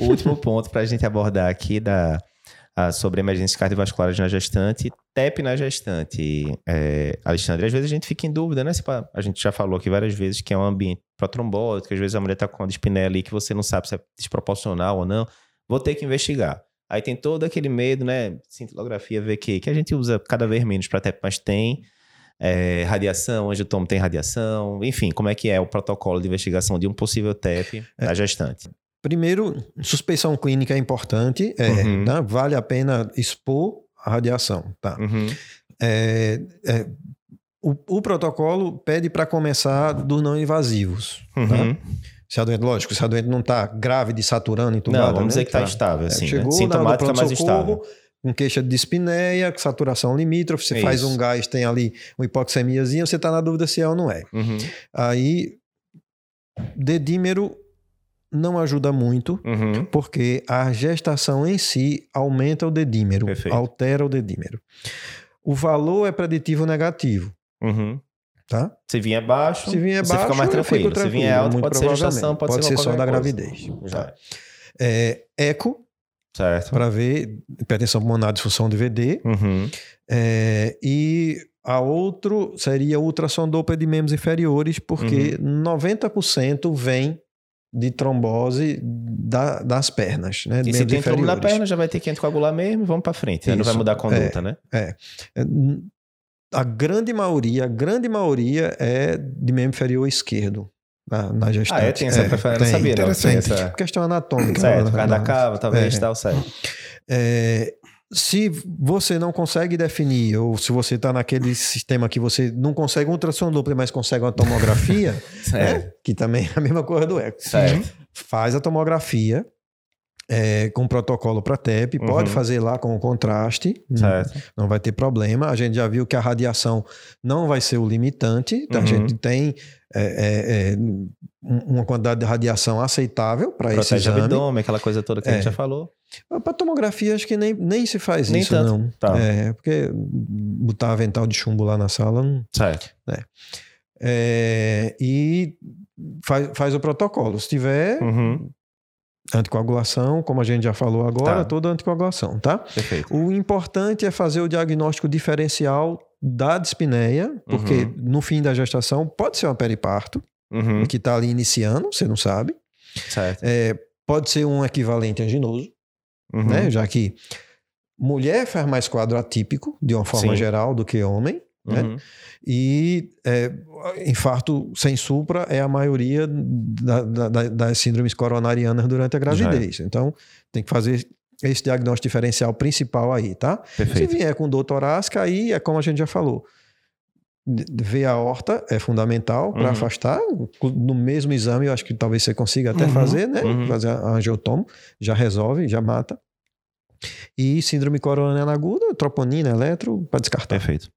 o último ponto para a gente abordar aqui da, a, sobre emergências cardiovasculares na gestante, TEP na gestante. É, Alexandre, às vezes a gente fica em dúvida, né? A gente já falou aqui várias vezes que é um ambiente protrombótico, que às vezes a mulher está com uma dispneia ali que você não sabe se é desproporcional ou não. Vou ter que investigar. Aí tem todo aquele medo, né? Cintilografia VQ, que a gente usa cada vez menos para TEP, mas tem. É, radiação, onde o tomo tem radiação, enfim, como é que é o protocolo de investigação de um possível TEP é. na gestante? Primeiro, suspeição clínica é importante, é, uhum. né? vale a pena expor a radiação, tá? Uhum. É, é, o, o, protocolo pede para começar dos não invasivos, tá? uhum. tá? Se a doente, lógico, se a doente não está grave, saturando, entubada... Não, vamos né? dizer que está tá. estável, assim, é, Chegou né? Sintomática mais estável com queixa de dispneia, saturação limítrofe, você é faz um gás, tem ali uma hipoxemiazinha, você está na dúvida se é ou não é. Uhum. Aí, dedímero não ajuda muito, uhum. porque a gestação em si aumenta o dedímero, Perfeito. altera o dedímero. O valor é preditivo negativo. Uhum. Tá? Se vier baixo, se vier você baixo, fica mais tranquilo. tranquilo. Se vier alto, pode ser gestação, pode, pode ser, ser só da coisa. gravidez. Tá? É, eco, Certo. Para ver hipertensão pulmonar, disfunção de VD. Uhum. É, e a outro seria ultrassom Doppler de membros inferiores, porque uhum. 90% vem de trombose da, das pernas, né? E se tem trombo na perna, já vai ter que anticoagular mesmo, vamos para frente. Né? Não vai mudar a conduta, é, né? É. é. A grande maioria, a grande maioria é de membro inferior esquerdo na, na gestante. Ah, é? Tem essa é, preferência? Tem, sabia, não. Tem essa... Questão anatômica. Certo, por causa da cava, talvez, é. tal, certo. É, se você não consegue definir, ou se você está naquele sistema que você não consegue um ultrassom duplo, mas consegue uma tomografia, né, que também é a mesma coisa do eco. Certo. Faz a tomografia, é, com protocolo para TEP, uhum. pode fazer lá com o contraste, certo. não vai ter problema. A gente já viu que a radiação não vai ser o limitante, uhum. a gente tem é, é, é uma quantidade de radiação aceitável para esse exame. abdômen, aquela coisa toda que a gente é. já falou. Para tomografia, acho que nem, nem se faz nem isso, tanto. não. Tá. É, porque botar avental de chumbo lá na sala não. Certo. É. É, e faz, faz o protocolo. Se tiver, uhum. Anticoagulação, como a gente já falou agora, tá. toda anticoagulação, tá? Perfeito. O importante é fazer o diagnóstico diferencial da dispneia, porque uhum. no fim da gestação pode ser um periparto, uhum. que está ali iniciando, você não sabe. É, pode ser um equivalente anginoso, uhum. né? Já que mulher faz mais quadro atípico, de uma forma Sim. geral, do que homem. Né? Uhum. E é, infarto sem supra é a maioria da, da, das síndromes coronarianas durante a gravidez. É. Então, tem que fazer esse diagnóstico diferencial principal aí, tá? Perfeito. Se vier com dor torácica, aí é como a gente já falou. Ver a horta é fundamental para uhum. afastar. No mesmo exame, eu acho que talvez você consiga até uhum. fazer, né? Uhum. Fazer a angiotomo, já resolve, já mata. E síndrome coronariana aguda, troponina, eletro, para descartar. Perfeito.